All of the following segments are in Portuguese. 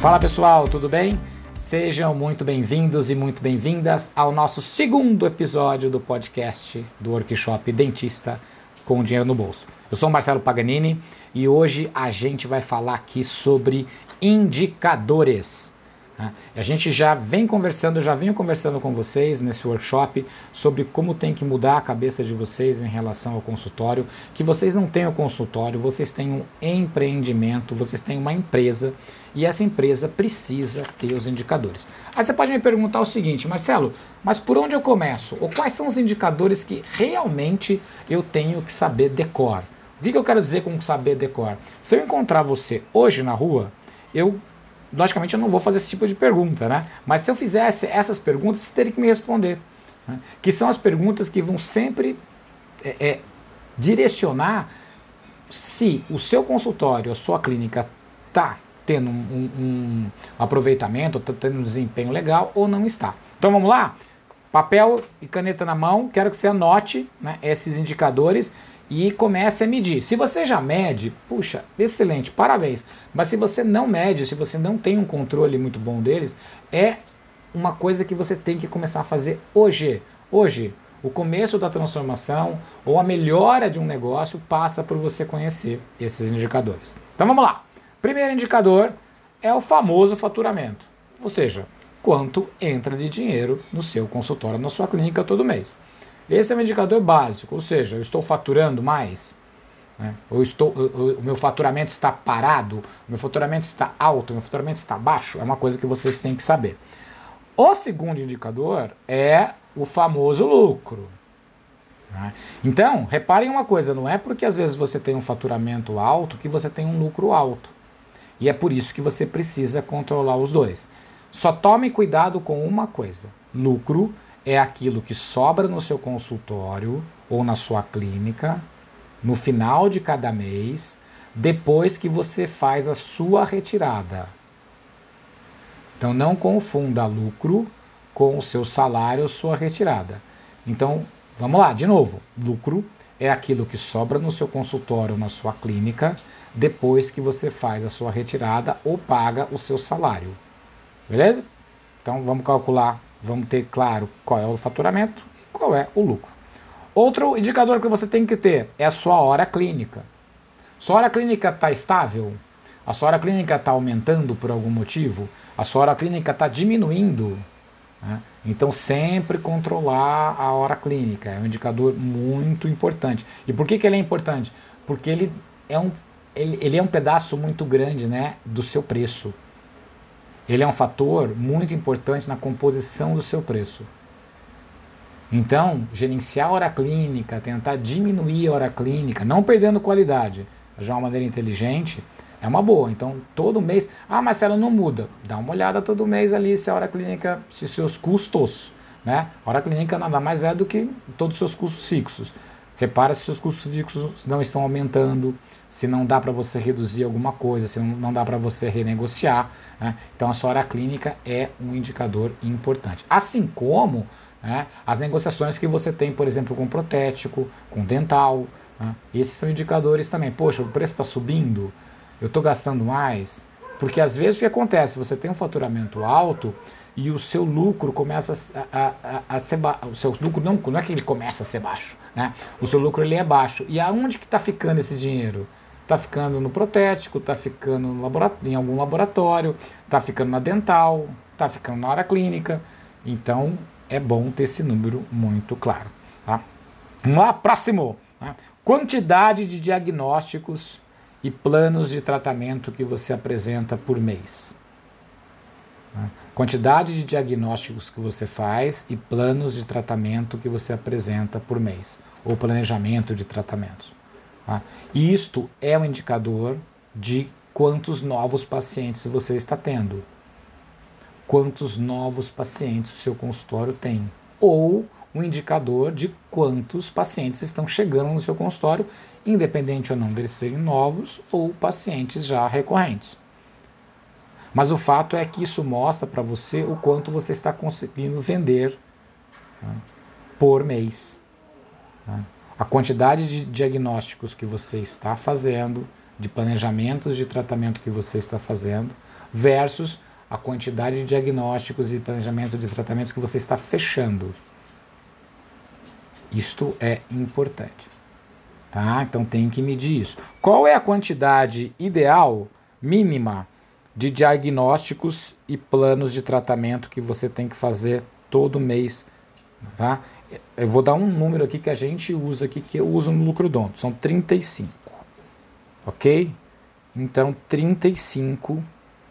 Fala pessoal, tudo bem? Sejam muito bem-vindos e muito bem-vindas ao nosso segundo episódio do podcast do Workshop Dentista com Dinheiro no Bolso. Eu sou o Marcelo Paganini e hoje a gente vai falar aqui sobre indicadores. Né? A gente já vem conversando, já venho conversando com vocês nesse workshop sobre como tem que mudar a cabeça de vocês em relação ao consultório, que vocês não têm o consultório, vocês têm um empreendimento, vocês têm uma empresa e essa empresa precisa ter os indicadores. Aí você pode me perguntar o seguinte, Marcelo, mas por onde eu começo? Ou quais são os indicadores que realmente eu tenho que saber decor? O que, eu quero dizer com saber decor? Se eu encontrar você hoje na rua, eu logicamente eu não vou fazer esse tipo de pergunta, né? Mas se eu fizesse essas perguntas, você teria que me responder. Né? Que são as perguntas que vão sempre é, é, direcionar se o seu consultório, a sua clínica está tendo um, um, um aproveitamento, está tendo um desempenho legal ou não está. Então vamos lá? Papel e caneta na mão, quero que você anote né, esses indicadores e comece a medir. Se você já mede, puxa, excelente, parabéns. Mas se você não mede, se você não tem um controle muito bom deles, é uma coisa que você tem que começar a fazer hoje. Hoje, o começo da transformação ou a melhora de um negócio passa por você conhecer esses indicadores. Então vamos lá. Primeiro indicador é o famoso faturamento, ou seja, quanto entra de dinheiro no seu consultório, na sua clínica todo mês. Esse é um indicador básico, ou seja, eu estou faturando mais, né? ou estou, o meu faturamento está parado, o meu faturamento está alto, o meu faturamento está baixo, é uma coisa que vocês têm que saber. O segundo indicador é o famoso lucro. Né? Então, reparem uma coisa, não é porque às vezes você tem um faturamento alto que você tem um lucro alto. E é por isso que você precisa controlar os dois. Só tome cuidado com uma coisa: lucro é aquilo que sobra no seu consultório ou na sua clínica no final de cada mês, depois que você faz a sua retirada. Então não confunda lucro com o seu salário ou sua retirada. Então, vamos lá, de novo. Lucro é aquilo que sobra no seu consultório ou na sua clínica depois que você faz a sua retirada ou paga o seu salário. Beleza? Então vamos calcular vamos ter claro qual é o faturamento e qual é o lucro. Outro indicador que você tem que ter é a sua hora clínica. Sua hora clínica está estável? A sua hora clínica está aumentando por algum motivo? A sua hora clínica está diminuindo? Né? Então, sempre controlar a hora clínica é um indicador muito importante. E por que, que ele é importante? Porque ele é um, ele, ele é um pedaço muito grande né, do seu preço ele é um fator muito importante na composição do seu preço. Então, gerenciar a hora clínica, tentar diminuir a hora clínica, não perdendo qualidade, de uma maneira inteligente, é uma boa. Então, todo mês, ah, mas ela não muda, dá uma olhada todo mês ali se a hora clínica, se seus custos, né? A hora clínica nada mais é do que todos os seus custos fixos. Repara se seus custos fixos não estão aumentando, se não dá para você reduzir alguma coisa, se não dá para você renegociar. Né? Então a sua hora clínica é um indicador importante. Assim como né, as negociações que você tem, por exemplo, com protético, com dental. Né? Esses são indicadores também. Poxa, o preço está subindo, eu estou gastando mais. Porque às vezes o que acontece? Você tem um faturamento alto e o seu lucro começa a, a, a, a ser baixo. O seu lucro não, não é que ele começa a ser baixo, né? O seu lucro ele é baixo. E aonde que está ficando esse dinheiro? Está ficando no protético, está ficando em algum laboratório, está ficando na dental, está ficando na área clínica. Então é bom ter esse número muito claro. Tá? Vamos lá, próximo. Né? Quantidade de diagnósticos e planos de tratamento que você apresenta por mês. Né? Quantidade de diagnósticos que você faz e planos de tratamento que você apresenta por mês, ou planejamento de tratamentos. Tá? Isto é um indicador de quantos novos pacientes você está tendo, quantos novos pacientes o seu consultório tem, ou um indicador de quantos pacientes estão chegando no seu consultório, independente ou não deles serem novos ou pacientes já recorrentes. Mas o fato é que isso mostra para você o quanto você está conseguindo vender né, por mês. Né a quantidade de diagnósticos que você está fazendo, de planejamentos de tratamento que você está fazendo, versus a quantidade de diagnósticos e planejamento de tratamentos que você está fechando. Isto é importante. Tá? Então tem que medir isso. Qual é a quantidade ideal, mínima, de diagnósticos e planos de tratamento que você tem que fazer todo mês? Tá? Eu vou dar um número aqui que a gente usa aqui, que eu uso no Lucrodonto. São 35. Ok? Então, 35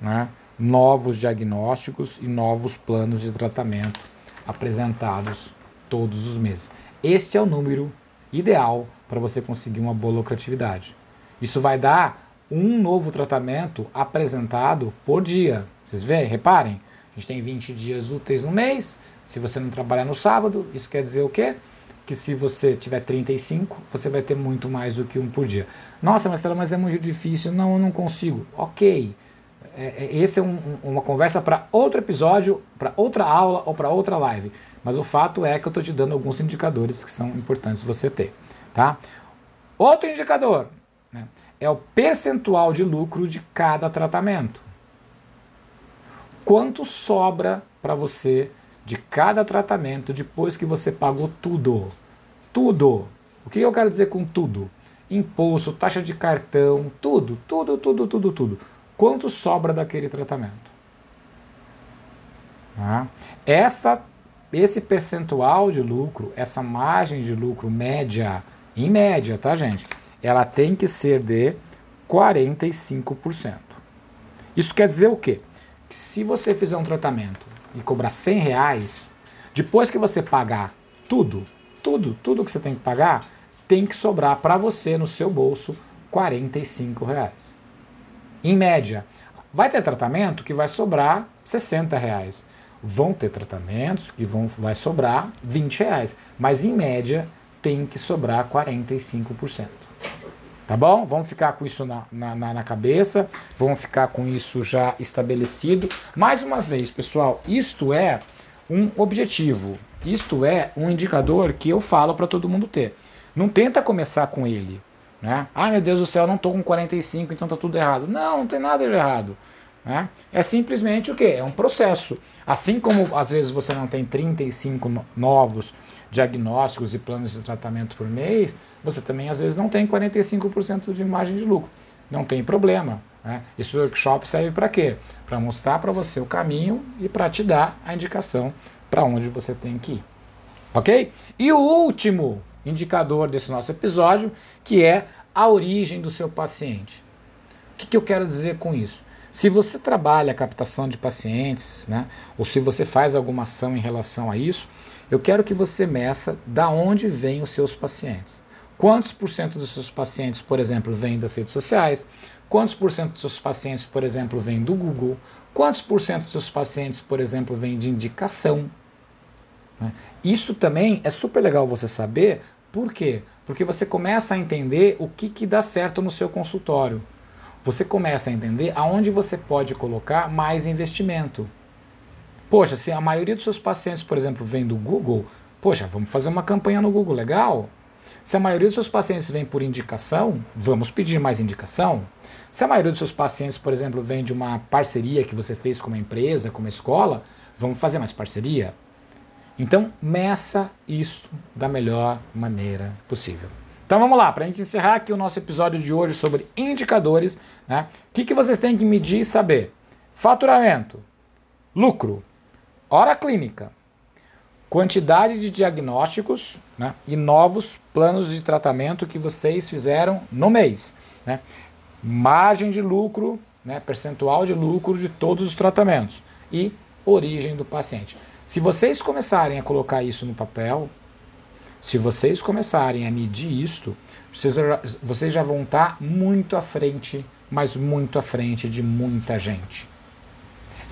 né, novos diagnósticos e novos planos de tratamento apresentados todos os meses. Este é o número ideal para você conseguir uma boa lucratividade. Isso vai dar um novo tratamento apresentado por dia. Vocês veem? Reparem, a gente tem 20 dias úteis no mês. Se você não trabalhar no sábado, isso quer dizer o quê? Que se você tiver 35, você vai ter muito mais do que um por dia. Nossa, Marcelo, mas é muito difícil. Não, eu não consigo. Ok. É, é, esse é um, uma conversa para outro episódio, para outra aula ou para outra live. Mas o fato é que eu estou te dando alguns indicadores que são importantes você ter. Tá? Outro indicador né, é o percentual de lucro de cada tratamento. Quanto sobra para você de cada tratamento depois que você pagou tudo? Tudo. O que eu quero dizer com tudo? Imposto, taxa de cartão, tudo, tudo, tudo, tudo, tudo. Quanto sobra daquele tratamento? Tá? Essa esse percentual de lucro, essa margem de lucro média, em média, tá, gente? Ela tem que ser de 45%. Isso quer dizer o quê? Que se você fizer um tratamento e cobrar 100 reais, depois que você pagar tudo, tudo, tudo que você tem que pagar, tem que sobrar para você no seu bolso 45 reais. Em média, vai ter tratamento que vai sobrar 60 reais vão ter tratamentos que vão, vai sobrar 20 reais, mas em média tem que sobrar 45%. Tá bom? Vamos ficar com isso na, na, na, cabeça, vamos ficar com isso já estabelecido. Mais uma vez, pessoal, isto é um objetivo, isto é um indicador que eu falo para todo mundo ter. Não tenta começar com ele. Né? Ah, meu Deus do céu, não estou com 45, então tá tudo errado. Não, não tem nada de errado. Né? É simplesmente o que? É um processo. Assim como às vezes você não tem 35 novos diagnósticos e planos de tratamento por mês, você também às vezes não tem 45% de margem de lucro. Não tem problema. Né? Esse workshop serve para quê? Para mostrar para você o caminho e para te dar a indicação para onde você tem que ir. Ok? E o último indicador desse nosso episódio, que é a origem do seu paciente. O que, que eu quero dizer com isso? Se você trabalha a captação de pacientes, né, ou se você faz alguma ação em relação a isso, eu quero que você meça da onde vêm os seus pacientes. Quantos por cento dos seus pacientes, por exemplo, vêm das redes sociais? Quantos por cento dos seus pacientes, por exemplo, vêm do Google? Quantos por cento dos seus pacientes, por exemplo, vêm de indicação? Né? Isso também é super legal você saber, por quê? Porque você começa a entender o que, que dá certo no seu consultório você começa a entender aonde você pode colocar mais investimento. Poxa, se a maioria dos seus pacientes, por exemplo, vem do Google, poxa, vamos fazer uma campanha no Google, legal. Se a maioria dos seus pacientes vem por indicação, vamos pedir mais indicação. Se a maioria dos seus pacientes, por exemplo, vem de uma parceria que você fez com uma empresa, com uma escola, vamos fazer mais parceria. Então, meça isso da melhor maneira possível. Então vamos lá, para a gente encerrar aqui o nosso episódio de hoje sobre indicadores, né? O que, que vocês têm que medir e saber? Faturamento, lucro, hora clínica, quantidade de diagnósticos né? e novos planos de tratamento que vocês fizeram no mês. Né? Margem de lucro, né? percentual de lucro de todos os tratamentos e origem do paciente. Se vocês começarem a colocar isso no papel, se vocês começarem a medir isto, vocês, vocês já vão estar muito à frente, mas muito à frente de muita gente.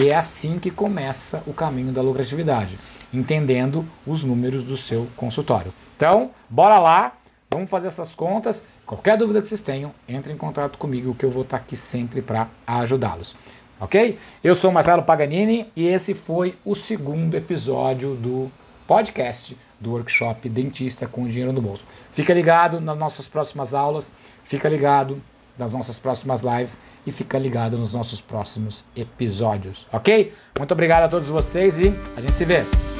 E é assim que começa o caminho da lucratividade, entendendo os números do seu consultório. Então, bora lá, vamos fazer essas contas. Qualquer dúvida que vocês tenham, entre em contato comigo que eu vou estar aqui sempre para ajudá-los. Ok? Eu sou Marcelo Paganini e esse foi o segundo episódio do podcast do workshop Dentista com Dinheiro no Bolso. Fica ligado nas nossas próximas aulas, fica ligado nas nossas próximas lives e fica ligado nos nossos próximos episódios, ok? Muito obrigado a todos vocês e a gente se vê.